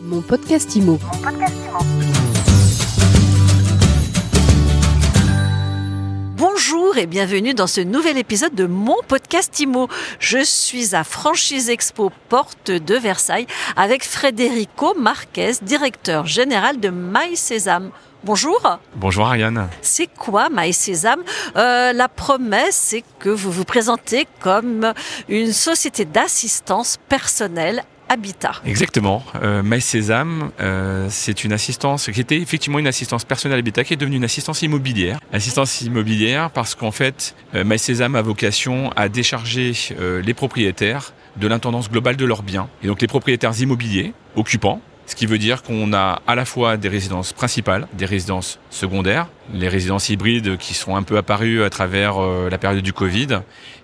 Mon podcast IMO. Bonjour et bienvenue dans ce nouvel épisode de mon podcast IMO. Je suis à Franchise Expo Porte de Versailles avec Federico Marquez, directeur général de My Sésame. Bonjour. Bonjour Ariane. C'est quoi My Sésame? Euh, La promesse, c'est que vous vous présentez comme une société d'assistance personnelle Habitat. Exactement. Euh, euh, c'est une assistance qui était effectivement une assistance personnelle Habitat qui est devenue une assistance immobilière. Assistance immobilière parce qu'en fait, euh, a vocation à décharger euh, les propriétaires de l'intendance globale de leurs biens. Et donc les propriétaires immobiliers, occupants, ce qui veut dire qu'on a à la fois des résidences principales, des résidences secondaires, les résidences hybrides qui sont un peu apparues à travers euh, la période du Covid,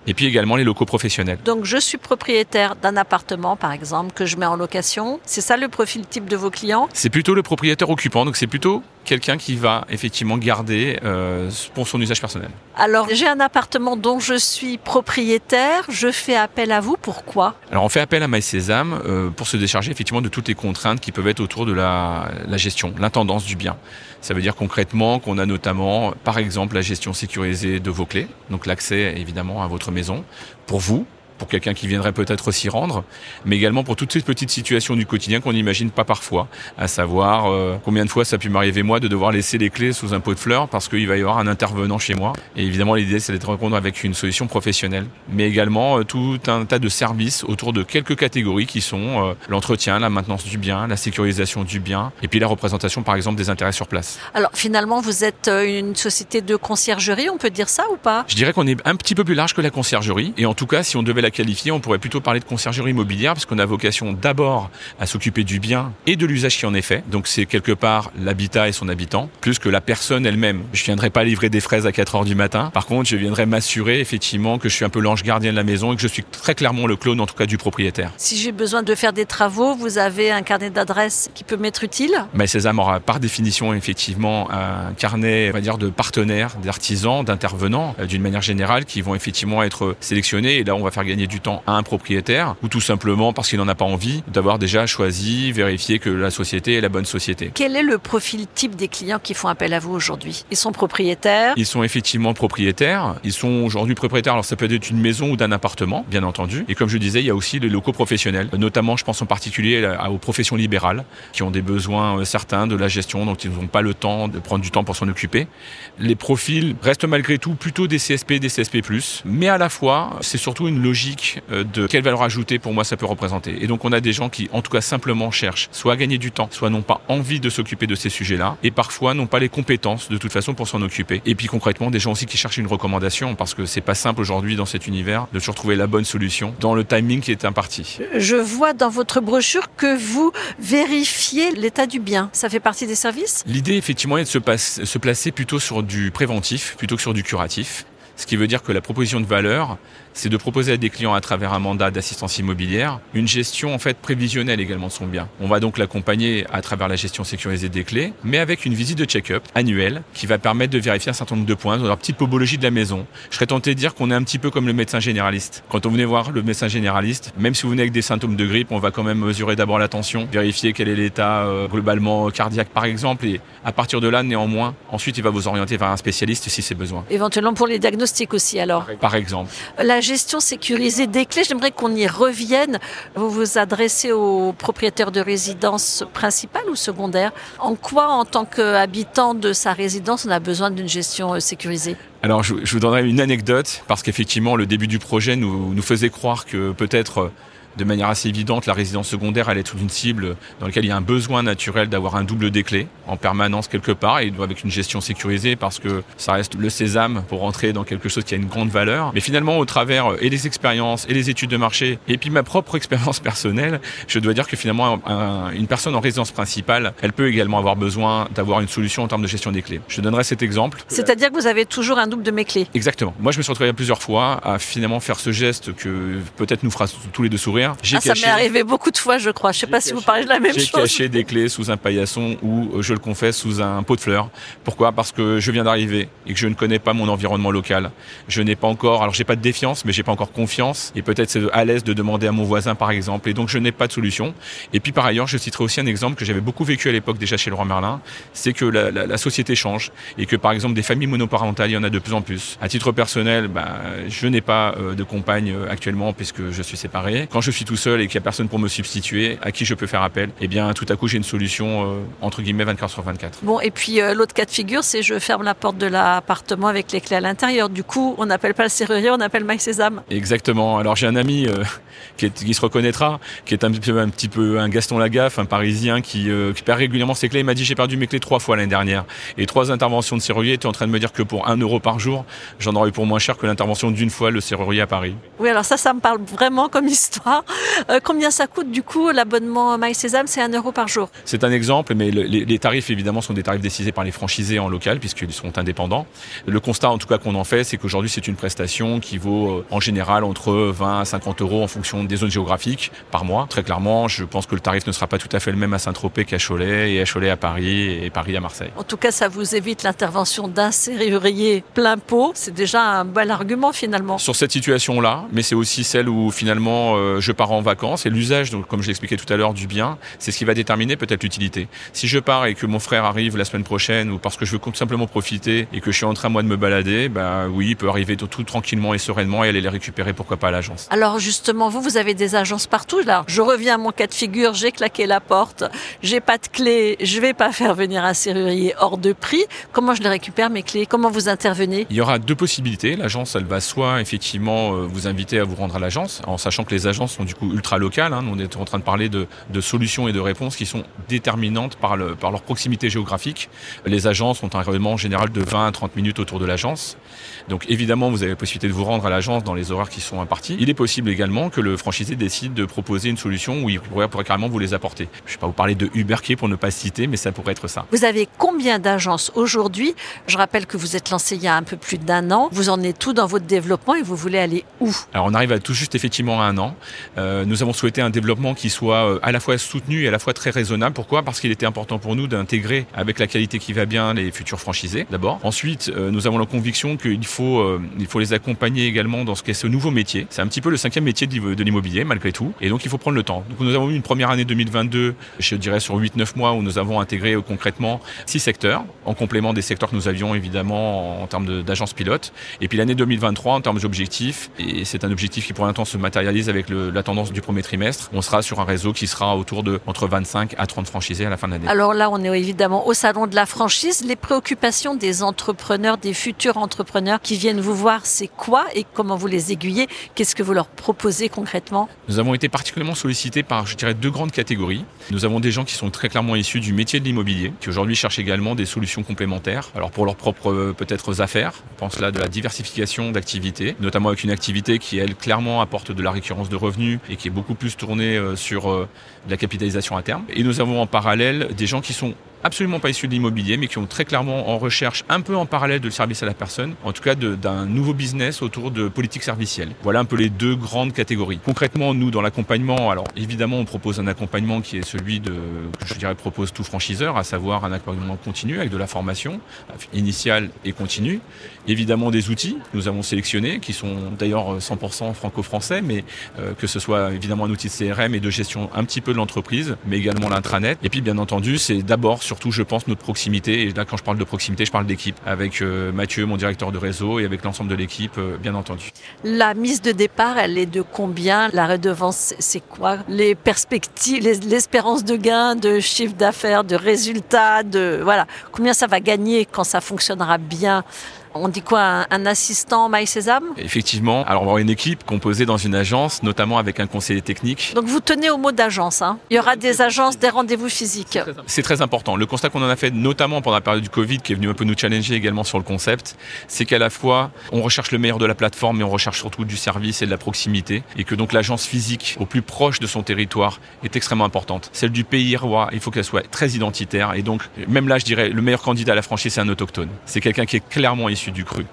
et puis également les locaux professionnels. Donc je suis propriétaire d'un appartement par exemple que je mets en location. C'est ça le profil type de vos clients? C'est plutôt le propriétaire occupant, donc c'est plutôt quelqu'un qui va effectivement garder euh, pour son usage personnel. Alors j'ai un appartement dont je suis propriétaire, je fais appel à vous, pourquoi? Alors on fait appel à My Sésame euh, pour se décharger effectivement de toutes les contraintes qui peuvent être autour de la, la gestion, l'intendance du bien. Ça veut dire concrètement qu'on a notamment, par exemple, la gestion sécurisée de vos clés, donc l'accès évidemment à votre maison, pour vous, pour quelqu'un qui viendrait peut-être s'y rendre, mais également pour toutes ces petites situations du quotidien qu'on n'imagine pas parfois, à savoir euh, combien de fois ça a pu m'arriver moi de devoir laisser les clés sous un pot de fleurs parce qu'il va y avoir un intervenant chez moi. Et évidemment l'idée c'est d'être répondre avec une solution professionnelle, mais également euh, tout un tas de services autour de quelques catégories qui sont euh, l'entretien, la maintenance du bien, la sécurisation du bien, et puis la représentation par exemple des intérêts sur place. Alors finalement vous êtes une société de conciergerie, on peut dire ça ou pas? Je dirais qu'on est un petit peu plus large que la conciergerie, et en tout cas si on devait la qualifier, on pourrait plutôt parler de conciergerie immobilière parce qu'on a vocation d'abord à s'occuper du bien et de l'usage qui en est fait. Donc c'est quelque part l'habitat et son habitant, plus que la personne elle-même. Je viendrai pas livrer des fraises à 4 heures du matin. Par contre, je viendrai m'assurer effectivement que je suis un peu l'ange gardien de la maison et que je suis très clairement le clone en tout cas du propriétaire. Si j'ai besoin de faire des travaux, vous avez un carnet d'adresses qui peut m'être utile? Mais Sésame aura par définition effectivement un carnet, on va dire, de partenaires, d'artisans, d'intervenants, euh, d'une manière générale, qui vont effectivement être sélectionnés. Et là, on va faire gagner du temps à un propriétaire ou tout simplement parce qu'il n'en a pas envie d'avoir déjà choisi, vérifié que la société est la bonne société. Quel est le profil type des clients qui font appel à vous aujourd'hui? Ils sont propriétaires? Ils sont effectivement propriétaires. Ils sont aujourd'hui propriétaires. Alors ça peut être une maison ou d'un appartement, bien entendu. Et comme je disais, il y a aussi les locaux professionnels. Notamment, je pense en particulier aux professions libérales qui ont des besoins euh, certains de la gestion, donc ils n'ont pas le temps de prendre du temps pour s'en occuper. Les profils restent malgré tout plutôt des CSP, des CSP+, mais à la fois, c'est surtout une logique euh, de quelle valeur ajoutée pour moi ça peut représenter. Et donc on a des gens qui en tout cas simplement cherchent soit à gagner du temps, soit n'ont pas envie de s'occuper de ces sujets-là, et parfois n'ont pas les compétences de toute façon pour s'en occuper. Et puis concrètement des gens aussi qui cherchent une recommandation parce que c'est pas simple aujourd'hui dans cet univers de toujours trouver la bonne solution dans le timing qui est imparti. Je vois dans votre brochure que vous vérifiez l'état du bien. Ça fait partie des services? L'idée effectivement est de se, passe, se placer plutôt sur du préventif plutôt que sur du curatif. Ce qui veut dire que la proposition de valeur, c'est de proposer à des clients à travers un mandat d'assistance immobilière une gestion en fait prévisionnelle également de son bien. On va donc l'accompagner à travers la gestion sécurisée des clés, mais avec une visite de check-up annuelle qui va permettre de vérifier un certain nombre de points dans la petite pobologie de la maison. Je serais tenté de dire qu'on est un petit peu comme le médecin généraliste. Quand on venait voir le médecin généraliste, même si vous venez avec des symptômes de grippe, on va quand même mesurer d'abord la tension, vérifier quel est l'état euh, globalement cardiaque par exemple, et à partir de là, néanmoins, ensuite il va vous orienter vers un spécialiste si c'est besoin. Éventuellement pour les diagnostics aussi alors Par exemple. La gestion sécurisée des clés, j'aimerais qu'on y revienne. Vous vous adressez aux propriétaires de résidence principale ou secondaire. En quoi, en tant qu'habitant de sa résidence, on a besoin d'une gestion sécurisée? Alors, je, je, vous donnerai une anecdote, parce qu'effectivement, le début du projet nous, nous faisait croire que peut-être de manière assez évidente, la résidence secondaire, elle est toute une cible dans laquelle il y a un besoin naturel d'avoir un double des clés en permanence quelque part et avec une gestion sécurisée parce que ça reste le sésame pour rentrer dans quelque chose qui a une grande valeur. Mais finalement, au travers et des expériences et les études de marché et puis ma propre expérience personnelle, je dois dire que finalement, un, une personne en résidence principale, elle peut également avoir besoin d'avoir une solution en termes de gestion des clés. Je donnerai cet exemple. C'est-à-dire que vous avez toujours un double de mes clés Exactement. Moi, je me suis retrouvé plusieurs fois à finalement faire ce geste que peut-être nous fera tous les deux sourire j'ai ah, Ça m'est arrivé beaucoup de fois, je crois. Je sais pas si vous parlez de la même chose. J'ai caché des clés sous un paillasson ou, je le confesse, sous un pot de fleurs. Pourquoi? Parce que je viens d'arriver et que je ne connais pas mon environnement local. Je n'ai pas encore, alors j'ai pas de défiance, mais j'ai pas encore confiance. Et peut-être c'est à l'aise de demander à mon voisin, par exemple. Et donc je n'ai pas de solution. Et puis par ailleurs, je citerai aussi un exemple que j'avais beaucoup vécu à l'époque déjà chez le roi Merlin, c'est que la, la, société change et que par exemple des familles monoparentales, il y en a de plus en plus. À titre personnel, bah, je n'ai pas euh, de compagne euh, actuellement puisque je suis séparé. Quand je suis tout seul et qu'il n'y a personne pour me substituer, à qui je peux faire appel, eh bien tout à coup j'ai une solution euh, entre guillemets 24 sur 24. Bon, et puis l'autre cas de figure, c'est je ferme la porte de l'appartement avec les clés à l'intérieur. Du coup, on n'appelle pas le serrurier, on appelle Mike Sésame. Exactement. Alors j'ai un ami qui, qui, se reconnaîtra, qui est un, un petit peu un Gaston Lagaffe, un Parisien qui, qui perd régulièrement ses clés. Il m'a dit j'ai perdu mes clés trois fois l'année dernière et trois interventions de serrurier. Tu es en train de me dire que pour un euro par jour, j'en aurais pour moins cher que l'intervention d'une fois le serrurier à Paris. Oui, alors ça, ça me parle vraiment comme histoire. Euh, combien ça coûte du coup l'abonnement My Sésame C'est un euro par jour. C'est un exemple, mais les, tarifs évidemment sont des tarifs décidés par les franchisés en local puisqu'ils sont indépendants. Le constat en tout cas qu'on en fait, c'est qu'aujourd'hui c'est une prestation qui vaut euh, en général entre 20 à 50 euros en fonction des zones géographiques par mois. Très clairement, je pense que le tarif ne sera pas tout à fait le même à Saint-Tropez qu'à Cholet et à Cholet à Paris et Paris à Marseille. En tout cas, ça vous évite l'intervention d'un serrurier plein pot. C'est déjà un bel argument finalement. Sur cette situation-là, mais c'est aussi celle où finalement euh, je pars en vacances et l'usage, comme je l'expliquais tout à l'heure, du bien, c'est ce qui va déterminer peut-être l'utilité. Si je pars et que mon frère arrive la semaine prochaine ou parce que je veux tout simplement profiter et que je suis en train moi de me balader, bah oui, il peut arriver tout, tout tranquillement et sereinement et aller les récupérer pourquoi pas à l'agence. Alors justement, vous, vous avez des agences partout là. Je reviens à mon cas de figure, j'ai claqué la porte, j'ai pas de clé, je vais pas faire venir un serrurier hors de prix. Comment je les récupère mes clés? Comment vous intervenez? Il y aura deux possibilités. L'agence, elle va soit effectivement euh, vous inviter à vous rendre à l'agence, en sachant que les agences sont du coup ultra locales. Hein. On est en train de parler de, solutions et de réponses qui sont déterminantes par, le, par leur proximité géographique. Les agences ont un rayonnement général de 20 à 30 minutes autour de l'agence. Donc évidemment, vous avez la possibilité de vous rendre à l'agence dans les horaires qui sont impartis. Il est possible également que le franchisé décide de proposer une solution où il pourrait, pourrait carrément vous les apporter. Je ne vais pas vous parler de Uberkey pour ne pas citer, mais ça pourrait être ça. Vous avez combien d'agences aujourd'hui? Je rappelle que vous êtes lancé il y a un peu plus d'un an. Vous en êtes tout dans votre développement et vous voulez aller où? Alors on arrive à tout juste effectivement à un an. Euh, nous avons souhaité un développement qui soit euh, à la fois soutenu et à la fois très raisonnable. Pourquoi? Parce qu'il était important pour nous d'intégrer avec la qualité qui va bien les futurs franchisés d'abord. Ensuite, euh, nous avons la conviction qu'il faut, il faut les accompagner également dans ce qu'est ce nouveau métier. C'est un petit peu le cinquième métier de l'immobilier malgré tout. Et donc il faut prendre le temps. Donc nous avons eu une première année 2022, je dirais sur 8-9 mois, où nous avons intégré concrètement six secteurs, en complément des secteurs que nous avions évidemment en termes d'agence pilote. Et puis l'année 2023 en termes d'objectifs, et c'est un objectif qui pour l'instant se matérialise avec la tendance du premier trimestre, on sera sur un réseau qui sera autour de entre 25 à 30 franchisés à la fin de l'année. Alors là, on est évidemment au salon de la franchise. Les préoccupations des entrepreneurs, des futurs entrepreneurs qui viennent vous voir, c'est quoi et comment vous les aiguillez? Qu'est-ce que vous leur proposez concrètement? Nous avons été particulièrement sollicités par, je dirais, deux grandes catégories. Nous avons des gens qui sont très clairement issus du métier de l'immobilier, qui aujourd'hui cherchent également des solutions complémentaires, alors pour leurs propres euh, peut-être affaires. On pense là de la diversification d'activités, notamment avec une activité qui, elle, clairement apporte de la récurrence de revenus et qui est beaucoup plus tournée euh, sur euh, la capitalisation à terme. Et nous avons en parallèle des gens qui sont absolument pas issus de l'immobilier, mais qui ont très clairement en recherche, un peu en parallèle de service à la personne, en tout cas d'un nouveau business autour de politique servicielle. Voilà un peu les deux grandes catégories. Concrètement, nous, dans l'accompagnement, alors évidemment, on propose un accompagnement qui est celui de, que je dirais, propose tout franchiseur, à savoir un accompagnement continu avec de la formation initiale et continue. Évidemment, des outils, nous avons sélectionnés, qui sont d'ailleurs 100% franco-français, mais euh, que ce soit évidemment un outil de CRM et de gestion un petit peu de l'entreprise, mais également l'intranet. Et puis, bien entendu, c'est d'abord sur surtout, je pense, notre proximité. Et là, quand je parle de proximité, je parle d'équipe, avec euh, Mathieu, mon directeur de réseau, et avec l'ensemble de l'équipe, euh, bien entendu. La mise de départ, elle est de combien? La redevance, c'est quoi? Les perspectives, l'espérance de gain, de chiffre d'affaires, de résultats, de voilà, combien ça va gagner quand ça fonctionnera bien? On dit quoi un, assistant My Sésame? Effectivement. Alors on va avoir une équipe composée dans une agence, notamment avec un conseiller technique. Donc vous tenez au mot d'agence. Hein Il y aura des agences, des rendez-vous physiques. C'est très important. Le constat qu'on en a fait, notamment pendant la période du Covid, qui est venu un peu nous challenger également sur le concept, c'est qu'à la fois on recherche le meilleur de la plateforme, mais on recherche surtout du service et de la proximité, et que donc l'agence physique au plus proche de son territoire est extrêmement importante. Celle du pays roi, il faut qu'elle soit très identitaire, et donc même là, je dirais, le meilleur candidat à la franchise, c'est un autochtone. C'est quelqu'un qui est clairement issu du cru.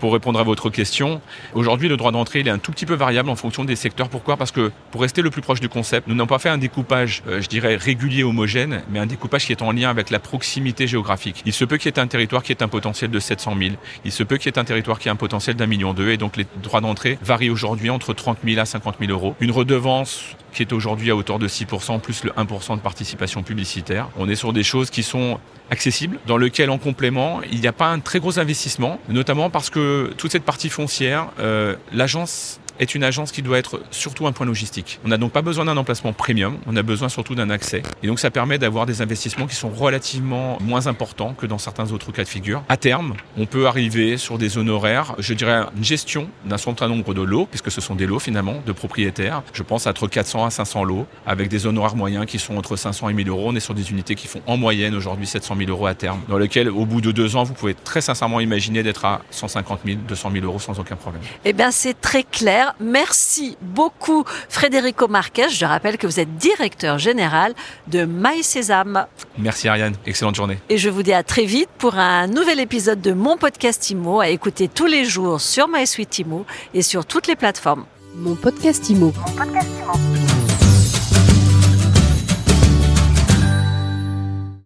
Pour répondre à votre question, aujourd'hui le droit d'entrée est un tout petit peu variable en fonction des secteurs. Pourquoi? Parce que pour rester le plus proche du concept, nous n'avons pas fait un découpage, euh, je dirais, régulier, homogène, mais un découpage qui est en lien avec la proximité géographique. Il se peut qu'il y ait un territoire qui ait un potentiel de 700 000, il se peut qu'il y ait un territoire qui ait un potentiel d'un million d'eux, et donc les droits d'entrée varient aujourd'hui entre 30 000 à 50 000 euros. Une redevance qui est aujourd'hui à hauteur de 6%, plus le 1% de participation publicitaire. On est sur des choses qui sont accessibles, dans lequel en complément, il n'y a pas un très gros investissement, notamment parce que toute cette partie foncière, euh, l'agence est une agence qui doit être surtout un point logistique. On n'a donc pas besoin d'un emplacement premium, on a besoin surtout d'un accès. Et donc ça permet d'avoir des investissements qui sont relativement moins importants que dans certains autres cas de figure. À terme, on peut arriver sur des honoraires, je dirais une gestion d'un certain nombre de lots, puisque ce sont des lots finalement de propriétaires. Je pense à entre 400 à 500 lots, avec des honoraires moyens qui sont entre 500 et 1000 euros. On est sur des unités qui font en moyenne aujourd'hui 700 000 euros à terme, dans lesquelles au bout de deux ans, vous pouvez très sincèrement imaginer d'être à 150 000, 200 000 euros sans aucun problème. Eh bien, c'est très clair. Merci beaucoup Frédérico Marquez. Je rappelle que vous êtes directeur général de My Sésame. Merci Ariane, excellente journée. Et je vous dis à très vite pour un nouvel épisode de mon podcast IMO à écouter tous les jours sur MySuite IMO et sur toutes les plateformes. Mon podcast IMO. Mon podcast IMO.